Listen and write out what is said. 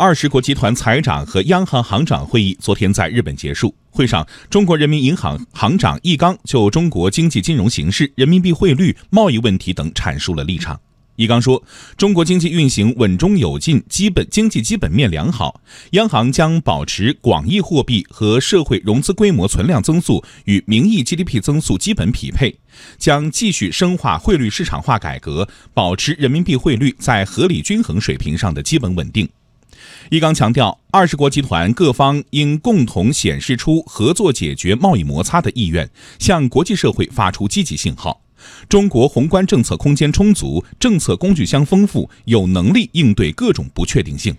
二十国集团财长和央行行长会议昨天在日本结束。会上，中国人民银行行长易纲就中国经济金融形势、人民币汇率、贸易问题等阐述了立场。易纲说，中国经济运行稳中有进，基本经济基本面良好。央行将保持广义货币和社会融资规模存量增速与名义 GDP 增速基本匹配，将继续深化汇率市场化改革，保持人民币汇率在合理均衡水平上的基本稳定。易纲强调，二十国集团各方应共同显示出合作解决贸易摩擦的意愿，向国际社会发出积极信号。中国宏观政策空间充足，政策工具箱丰富，有能力应对各种不确定性。